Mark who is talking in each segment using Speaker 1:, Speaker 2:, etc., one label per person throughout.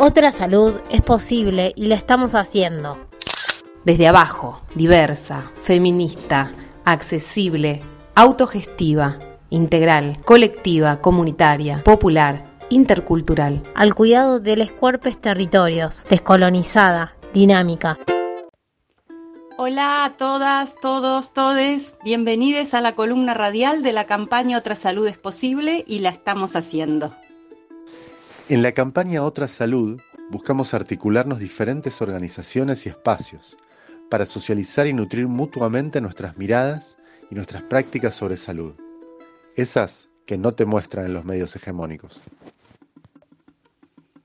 Speaker 1: Otra salud es posible y la estamos haciendo.
Speaker 2: Desde abajo, diversa, feminista, accesible, autogestiva, integral, colectiva, comunitaria, popular, intercultural.
Speaker 1: Al cuidado de los cuerpos territorios, descolonizada, dinámica.
Speaker 3: Hola a todas, todos, todes. Bienvenidos a la columna radial de la campaña Otra Salud es Posible y la estamos haciendo.
Speaker 4: En la campaña Otra Salud buscamos articularnos diferentes organizaciones y espacios para socializar y nutrir mutuamente nuestras miradas y nuestras prácticas sobre salud. Esas que no te muestran en los medios hegemónicos.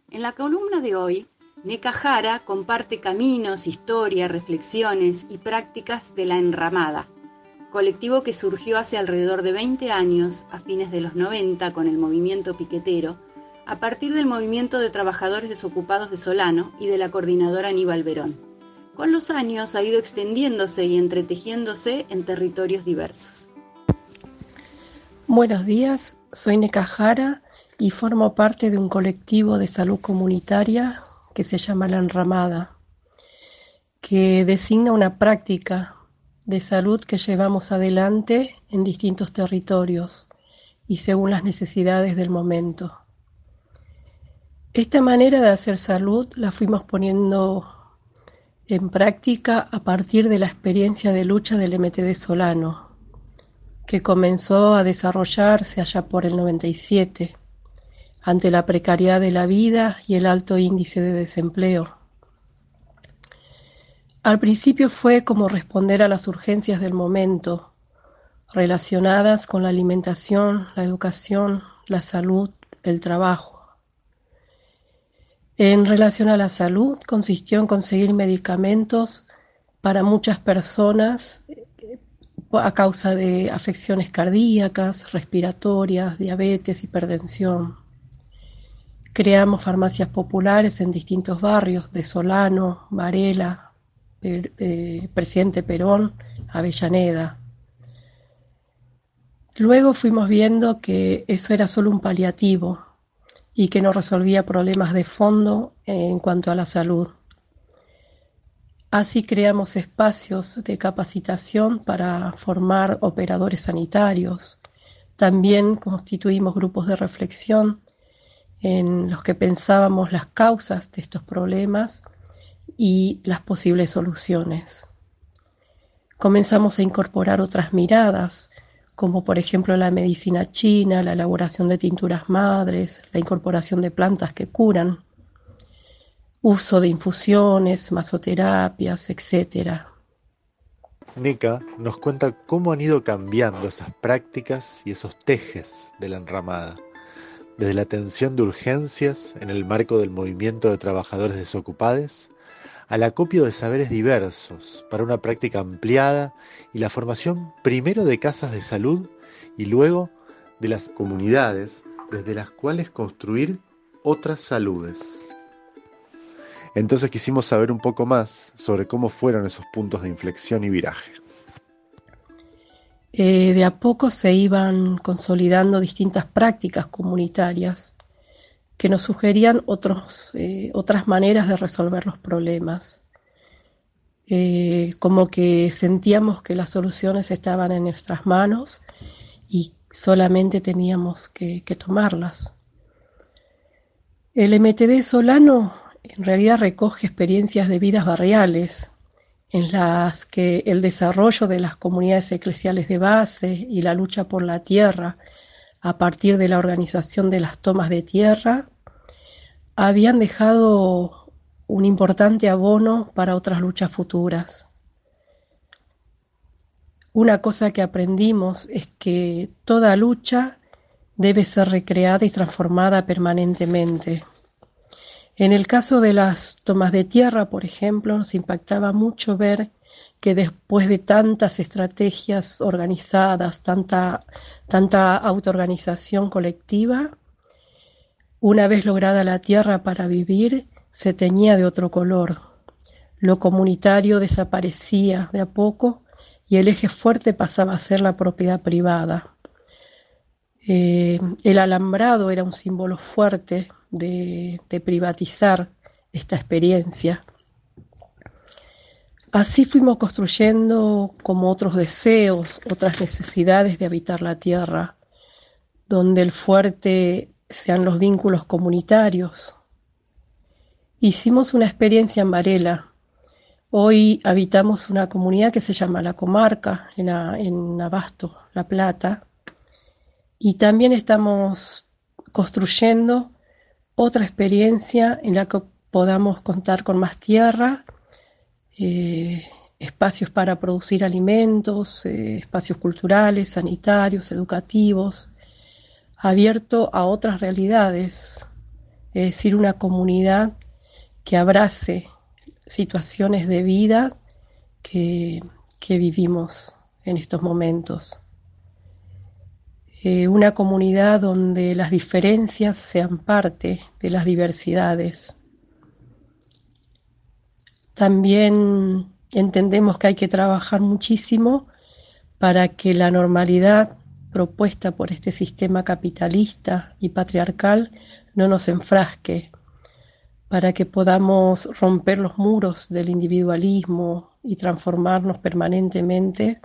Speaker 3: En la columna de hoy, Neca Jara comparte caminos, historia, reflexiones y prácticas de la Enramada, colectivo que surgió hace alrededor de 20 años, a fines de los 90, con el movimiento piquetero, a partir del movimiento de trabajadores desocupados de Solano y de la coordinadora Aníbal Verón. Con los años ha ido extendiéndose y entretejiéndose en territorios diversos.
Speaker 5: Buenos días, soy Neca Jara y formo parte de un colectivo de salud comunitaria que se llama La Enramada, que designa una práctica de salud que llevamos adelante en distintos territorios y según las necesidades del momento. Esta manera de hacer salud la fuimos poniendo en práctica a partir de la experiencia de lucha del MTD Solano, que comenzó a desarrollarse allá por el 97 ante la precariedad de la vida y el alto índice de desempleo. Al principio fue como responder a las urgencias del momento, relacionadas con la alimentación, la educación, la salud, el trabajo. En relación a la salud, consistió en conseguir medicamentos para muchas personas a causa de afecciones cardíacas, respiratorias, diabetes, hipertensión. Creamos farmacias populares en distintos barrios de Solano, Varela, eh, Presidente Perón, Avellaneda. Luego fuimos viendo que eso era solo un paliativo y que no resolvía problemas de fondo en cuanto a la salud. Así creamos espacios de capacitación para formar operadores sanitarios. También constituimos grupos de reflexión en los que pensábamos las causas de estos problemas y las posibles soluciones. Comenzamos a incorporar otras miradas, como por ejemplo la medicina china, la elaboración de tinturas madres, la incorporación de plantas que curan, uso de infusiones, masoterapias, etc.
Speaker 4: Nika nos cuenta cómo han ido cambiando esas prácticas y esos tejes de la enramada desde la atención de urgencias en el marco del movimiento de trabajadores desocupados, al acopio de saberes diversos para una práctica ampliada y la formación primero de casas de salud y luego de las comunidades desde las cuales construir otras saludes. Entonces quisimos saber un poco más sobre cómo fueron esos puntos de inflexión y viraje.
Speaker 5: Eh, de a poco se iban consolidando distintas prácticas comunitarias que nos sugerían eh, otras maneras de resolver los problemas. Eh, como que sentíamos que las soluciones estaban en nuestras manos y solamente teníamos que tomarlas. El MTD Solano en realidad recoge experiencias de vidas barriales en las que el desarrollo de las comunidades eclesiales de base y la lucha por la tierra a partir de la organización de las tomas de tierra habían dejado un importante abono para otras luchas futuras. Una cosa que aprendimos es que toda lucha debe ser recreada y transformada permanentemente. En el caso de las tomas de tierra, por ejemplo, nos impactaba mucho ver que después de tantas estrategias organizadas, tanta, tanta autoorganización colectiva, una vez lograda la tierra para vivir, se teñía de otro color. Lo comunitario desaparecía de a poco y el eje fuerte pasaba a ser la propiedad privada. Eh, el alambrado era un símbolo fuerte de, de privatizar esta experiencia. Así fuimos construyendo como otros deseos, otras necesidades de habitar la tierra, donde el fuerte sean los vínculos comunitarios. Hicimos una experiencia en Varela. Hoy habitamos una comunidad que se llama La Comarca, en, en Abasto, La Plata, y también estamos construyendo otra experiencia en la que podamos contar con más tierra, eh, espacios para producir alimentos, eh, espacios culturales, sanitarios, educativos, abierto a otras realidades, es decir, una comunidad que abrace situaciones de vida que, vivimos en estos momentos. Eh, una comunidad donde las diferencias sean parte de las diversidades. También entendemos que hay que trabajar muchísimo para que la normalidad propuesta por este sistema capitalista y patriarcal no nos enfrasque, para que podamos romper los muros del individualismo y transformarnos permanentemente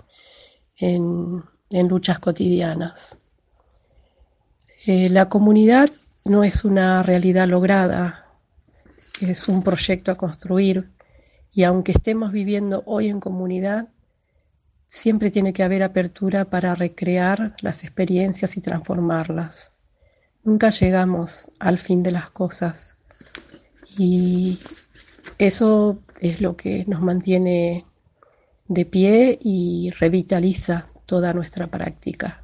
Speaker 5: en, luchas cotidianas. Eh, la comunidad no es una realidad lograda, es un proyecto a construir y aunque estemos viviendo hoy en comunidad, Siempre tiene que haber apertura para recrear las experiencias y transformarlas. Nunca llegamos al fin de las cosas y eso es lo que nos mantiene de pie y revitaliza toda nuestra práctica.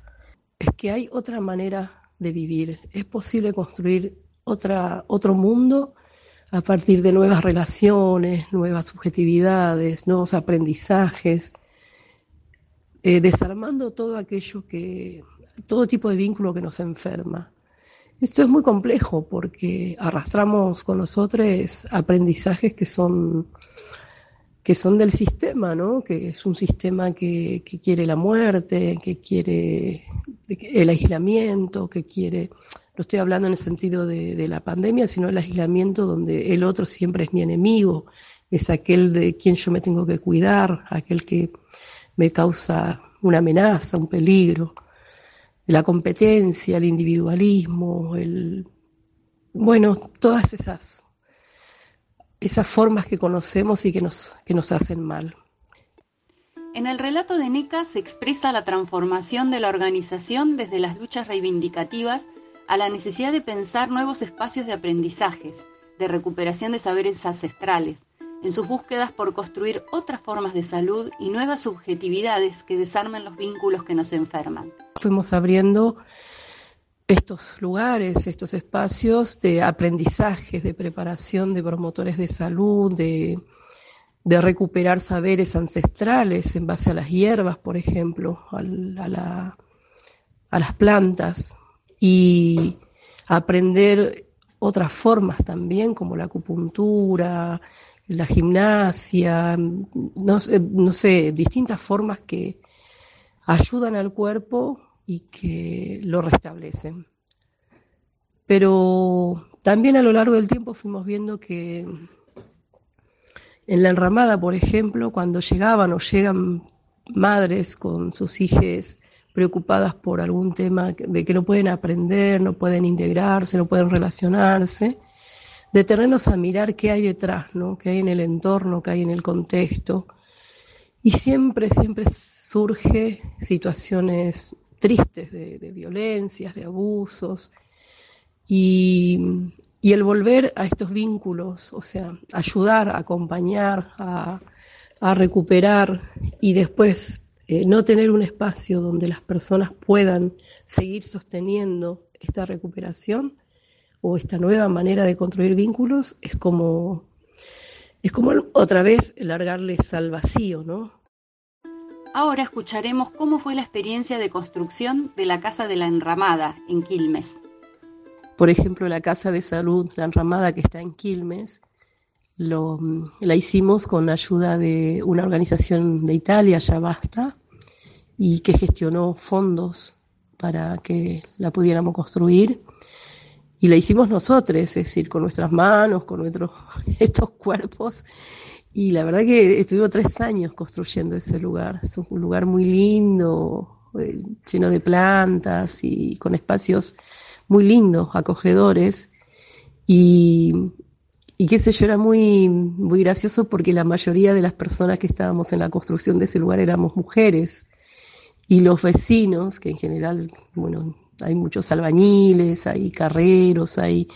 Speaker 5: Es que hay otra manera de vivir, es posible construir otra, otro mundo a partir de nuevas relaciones, nuevas subjetividades, nuevos aprendizajes eh, desarmando todo aquello que, todo tipo de vínculo que nos enferma. Esto es muy complejo porque arrastramos con nosotros aprendizajes que son, que son del sistema, ¿no? que es un sistema que, quiere la muerte, que quiere el aislamiento, que quiere, no estoy hablando en el sentido de, de la pandemia, sino el aislamiento donde el otro siempre es mi enemigo, es aquel de quien yo me tengo que cuidar, aquel que me causa una amenaza, un peligro. La competencia, el individualismo, el bueno, todas esas esas formas que conocemos y que nos, que nos hacen mal.
Speaker 3: En el relato de NECA se expresa la transformación de la organización desde las luchas reivindicativas a la necesidad de pensar nuevos espacios de aprendizajes, de recuperación de saberes ancestrales, en sus búsquedas por construir otras formas de salud y nuevas subjetividades que desarmen los vínculos que nos enferman.
Speaker 5: Fuimos abriendo estos lugares, estos espacios de aprendizajes, de preparación de promotores de salud, de, recuperar saberes ancestrales en base a las hierbas, por ejemplo, a, a las plantas y aprender otras formas también como la acupuntura, la gimnasia, no, sé, distintas formas que ayudan al cuerpo y que lo restablecen. Pero también a lo largo del tiempo fuimos viendo que en la enramada, por ejemplo, cuando llegaban o llegan madres con sus hijas preocupadas por algún tema de que no pueden aprender, no pueden integrarse, no pueden relacionarse, detenernos a mirar qué hay detrás, ¿no? qué hay en el entorno, qué hay en el contexto. Y siempre, siempre surge situaciones tristes de, violencias, de abusos. Y, el volver a estos vínculos, o sea, ayudar, acompañar, a, recuperar y después eh, no tener un espacio donde las personas puedan seguir sosteniendo esta recuperación, o esta nueva manera de construir vínculos es como, es como otra vez largarles al vacío, ¿no?
Speaker 3: Ahora escucharemos cómo fue la experiencia de construcción de la Casa de la Enramada en Quilmes.
Speaker 5: Por ejemplo, la Casa de Salud, la Enramada que está en Quilmes, la hicimos con ayuda de una organización de Italia, Ya Basta, y que gestionó fondos para que la pudiéramos construir. Y la hicimos nosotros, es decir, con nuestras manos, con nuestros, estos cuerpos. Y la verdad que estuvimos tres años construyendo ese lugar. Es un lugar muy lindo, eh, lleno de plantas y con espacios muy lindos, acogedores. Y, y qué sé yo, era muy, muy gracioso porque la mayoría de las personas que estábamos en la construcción de ese lugar éramos mujeres. Y los vecinos, que en general, bueno, hay muchos albañiles, hay carreros, hay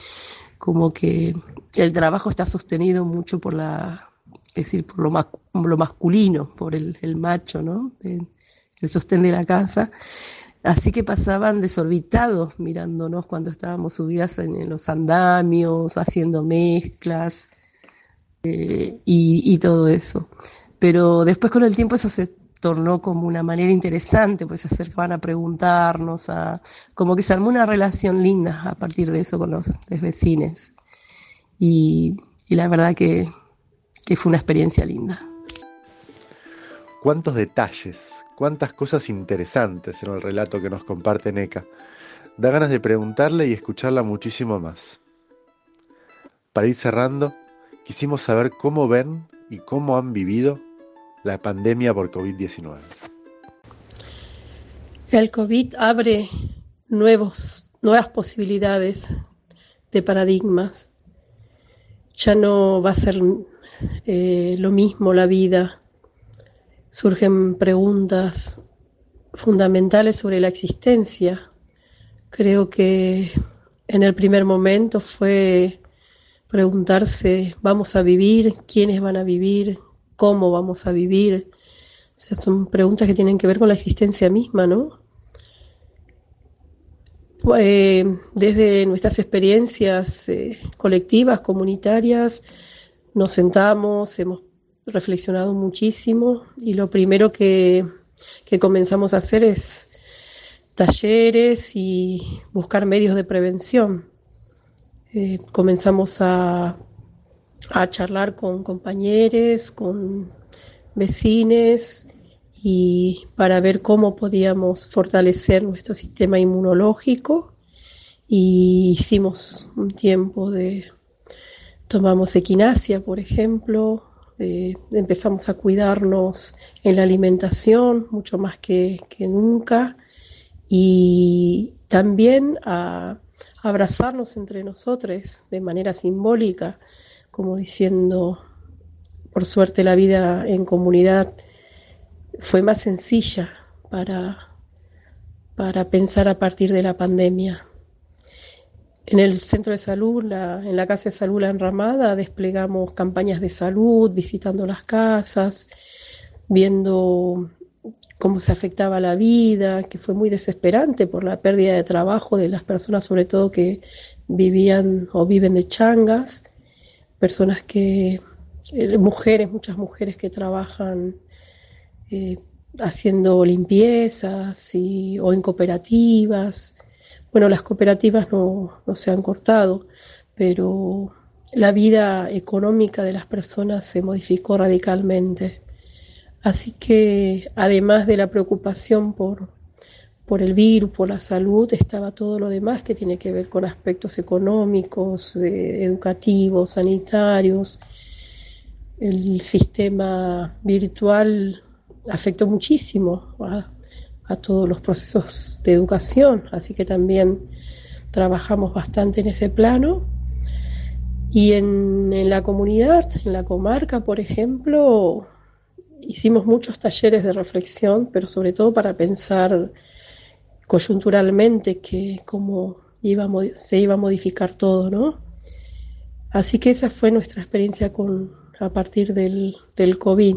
Speaker 5: como que el trabajo está sostenido mucho por la, es decir, por lo, lo masculino, por el, macho, ¿no? el sostén de la casa. Así que pasaban desorbitados mirándonos cuando estábamos subidas en, los andamios, haciendo mezclas eh, y, todo eso. Pero después con el tiempo eso se tornó como una manera interesante, pues se acercaban a preguntarnos, a, como que se armó una relación linda a partir de eso con los, vecinos. Y, la verdad que, que fue una experiencia linda.
Speaker 4: ¿Cuántos detalles cuántas cosas interesantes en el relato que nos comparte Neka. Da ganas de preguntarle y escucharla muchísimo más. Para ir cerrando, quisimos saber cómo ven y cómo han vivido la pandemia por COVID-19.
Speaker 5: El COVID abre nuevos, nuevas posibilidades de paradigmas. Ya no va a ser eh, lo mismo la vida surgen preguntas fundamentales sobre la existencia. Creo que en el primer momento fue preguntarse, ¿vamos a vivir? ¿Quiénes van a vivir? ¿Cómo vamos a vivir? Son preguntas que tienen que ver con la existencia misma, ¿no? Eh, desde nuestras experiencias eh, colectivas, comunitarias, nos sentamos, hemos reflexionado muchísimo y lo primero que, comenzamos a hacer es talleres y buscar medios de prevención. Eh, comenzamos a, a, charlar con compañeros, con vecinos y para ver cómo podíamos fortalecer nuestro sistema inmunológico y hicimos un tiempo de tomamos equinacia, por ejemplo, eh, empezamos a cuidarnos en la alimentación mucho más que, nunca y también a abrazarnos entre nosotros de manera simbólica, como diciendo, por suerte la vida en comunidad fue más sencilla para, para pensar a partir de la pandemia. En el centro de salud, en la Casa de Salud La Enramada, desplegamos campañas de salud, visitando las casas, viendo cómo se afectaba la vida, que fue muy desesperante por la pérdida de trabajo de las personas, sobre todo que vivían o viven de changas, personas que, eh, mujeres, muchas mujeres que trabajan eh, haciendo limpiezas o en cooperativas bueno, las cooperativas no, se han cortado, pero la vida económica de las personas se modificó radicalmente. Así que además de la preocupación por, por el virus, por la salud, estaba todo lo demás que tiene que ver con aspectos económicos, educativos, sanitarios. El sistema virtual afectó muchísimo a todos los procesos de educación, así que también trabajamos bastante en ese plano. Y en, la comunidad, en la comarca, por ejemplo, hicimos muchos talleres de reflexión, pero sobre todo para pensar coyunturalmente que cómo iba se iba a modificar todo, ¿no? Así que esa fue nuestra experiencia con, a partir del, del COVID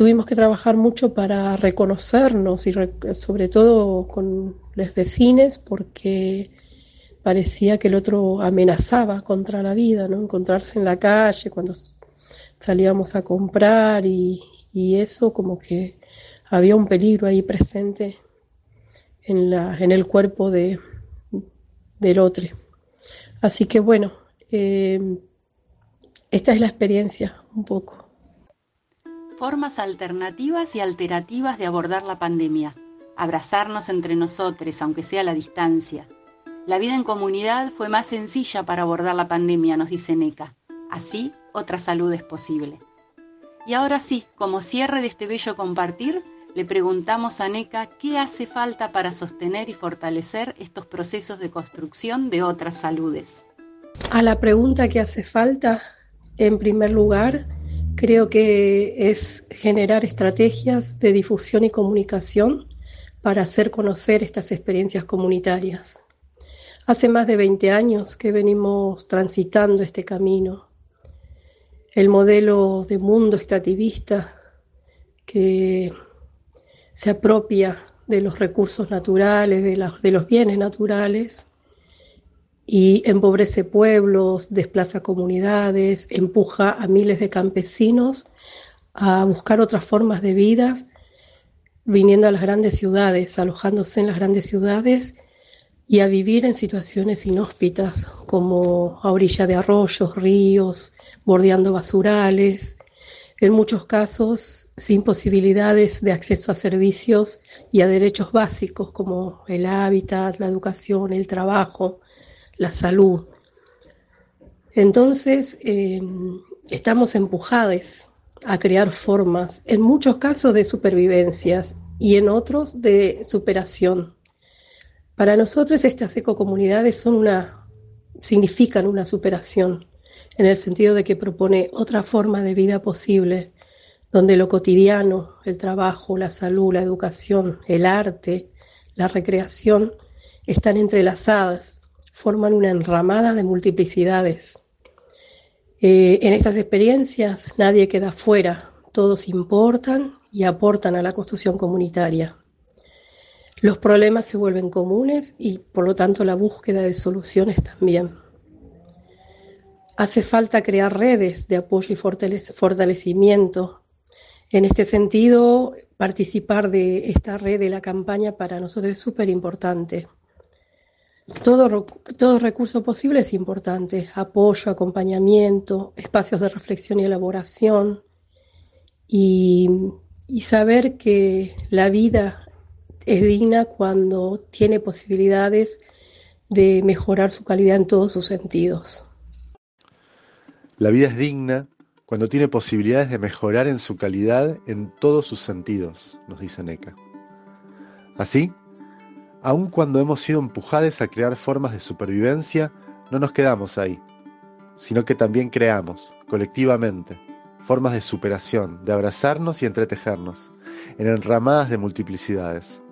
Speaker 5: tuvimos que trabajar mucho para reconocernos y sobre todo con los vecinos porque parecía que el otro amenazaba contra la vida, ¿no? Encontrarse en la calle cuando salíamos a comprar y, eso como que había un peligro ahí presente en, la, en el cuerpo de, del otro. Así que bueno, eh, esta es la experiencia un poco
Speaker 3: formas alternativas y alterativas de abordar la pandemia. abrazarnos entre nosotros, aunque sea a la distancia. La vida en comunidad fue más sencilla para abordar la pandemia, nos dice NECA. Así, otra salud es posible. Y ahora sí, como cierre de este bello compartir, le preguntamos a NECA qué hace falta para sostener y fortalecer estos procesos de construcción de otras saludes.
Speaker 5: A la pregunta que hace falta, en primer lugar, creo que es generar estrategias de difusión y comunicación para hacer conocer estas experiencias comunitarias. Hace más de 20 años que venimos transitando este camino. El modelo de mundo extractivista que se apropia de los recursos naturales, de, de los bienes naturales, y empobrece pueblos, desplaza comunidades, empuja a miles de campesinos a buscar otras formas de vida, viniendo a las grandes ciudades, alojándose en las grandes ciudades y a vivir en situaciones inhóspitas, como a orilla de arroyos, ríos, bordeando basurales, en muchos casos sin posibilidades de acceso a servicios y a derechos básicos como el hábitat, la educación, el trabajo, la salud. Entonces, em, estamos empujados a crear formas, en muchos casos de supervivencias y en otros de superación. Para nosotros estas ecocomunidades son una, significan una superación, en el sentido de que propone otra forma de vida posible, donde lo cotidiano, el trabajo, la salud, la educación, el arte, la recreación, están entrelazadas forman una enramada de multiplicidades. Eh, en estas experiencias nadie queda fuera, todos importan y aportan a la construcción comunitaria. Los problemas se vuelven comunes y por lo tanto la búsqueda de soluciones también. Hace falta crear redes de apoyo y fortalecimiento. En este sentido, participar de esta red de la campaña para nosotros es súper importante. Todo, todo recurso posible es importante, apoyo, acompañamiento, espacios de reflexión y elaboración y, y saber que la vida es digna cuando tiene posibilidades de mejorar su calidad en todos sus sentidos.
Speaker 4: La vida es digna cuando tiene posibilidades de mejorar en su calidad en todos sus sentidos, nos dice NECA. Así, Aun cuando hemos sido empujados a crear formas de supervivencia, no nos quedamos ahí, sino que también creamos, colectivamente, formas de superación, de abrazarnos y entretejernos, en enramadas de multiplicidades,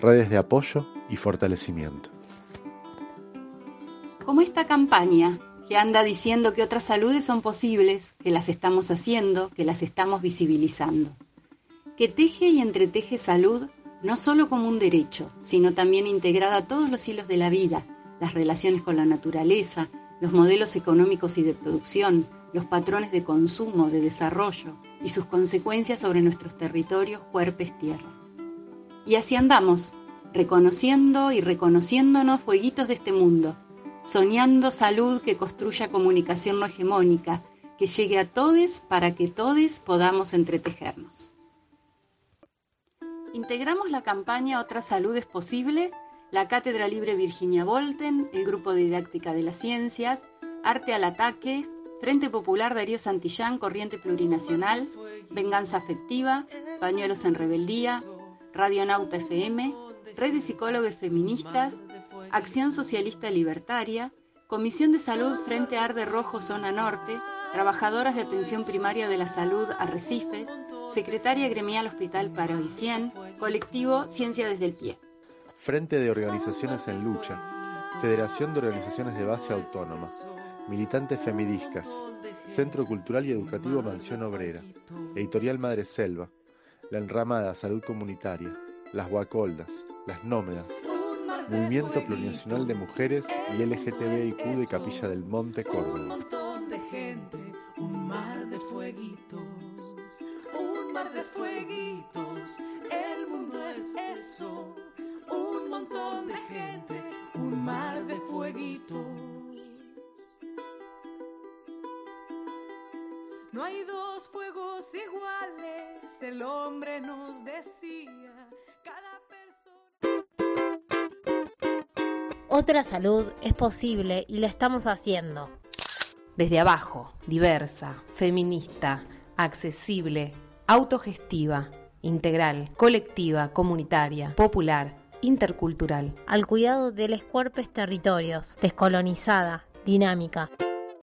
Speaker 4: redes de apoyo y fortalecimiento.
Speaker 3: Como esta campaña que anda diciendo que otras saludes son posibles, que las estamos haciendo, que las estamos visibilizando, que teje y entreteje salud no solo como un derecho, sino también integrada a todos los hilos de la vida, las relaciones con la naturaleza, los modelos económicos y de producción, los patrones de consumo, de desarrollo y sus consecuencias sobre nuestros territorios, cuerpos, tierra. Y así andamos, reconociendo y reconociéndonos fueguitos de este mundo, soñando salud que construya comunicación no hegemónica, que llegue a todos para que todos podamos entretejernos. Integramos la campaña Otra Salud es Posible, la Cátedra Libre Virginia Volten, el Grupo de Didáctica de las Ciencias, Arte al Ataque, Frente Popular Darío Santillán, Corriente Plurinacional, Venganza Afectiva, Pañuelos en Rebeldía, Radionauta FM, Red de Psicólogos Feministas, Acción Socialista Libertaria, Comisión de Salud Frente Arde Rojo Zona Norte, Trabajadoras de Atención Primaria de la Salud Arrecifes, Secretaria Gremial Hospital Paroicien, Colectivo Ciencia desde el Pie.
Speaker 4: Frente de Organizaciones en Lucha, Federación de Organizaciones de Base Autónoma, Militantes Femidiscas, Centro Cultural y Educativo Mansión Obrera, Editorial Madre Selva, La Enramada Salud Comunitaria, Las Guacoldas, Las Nómedas, Movimiento Plurinacional de Mujeres y LGTBIQ de Capilla del Monte, Córdoba. Un mar de
Speaker 6: de fueguitos, el mundo es eso, un montón de gente, un mar de fueguitos. No hay dos fuegos iguales, el hombre nos decía,
Speaker 1: Otra salud es posible y la estamos haciendo.
Speaker 2: Desde abajo, diversa, feminista, accesible, autogestiva, integral, colectiva, comunitaria, popular, intercultural.
Speaker 1: Al cuidado de los cuerpos territorios, descolonizada, dinámica.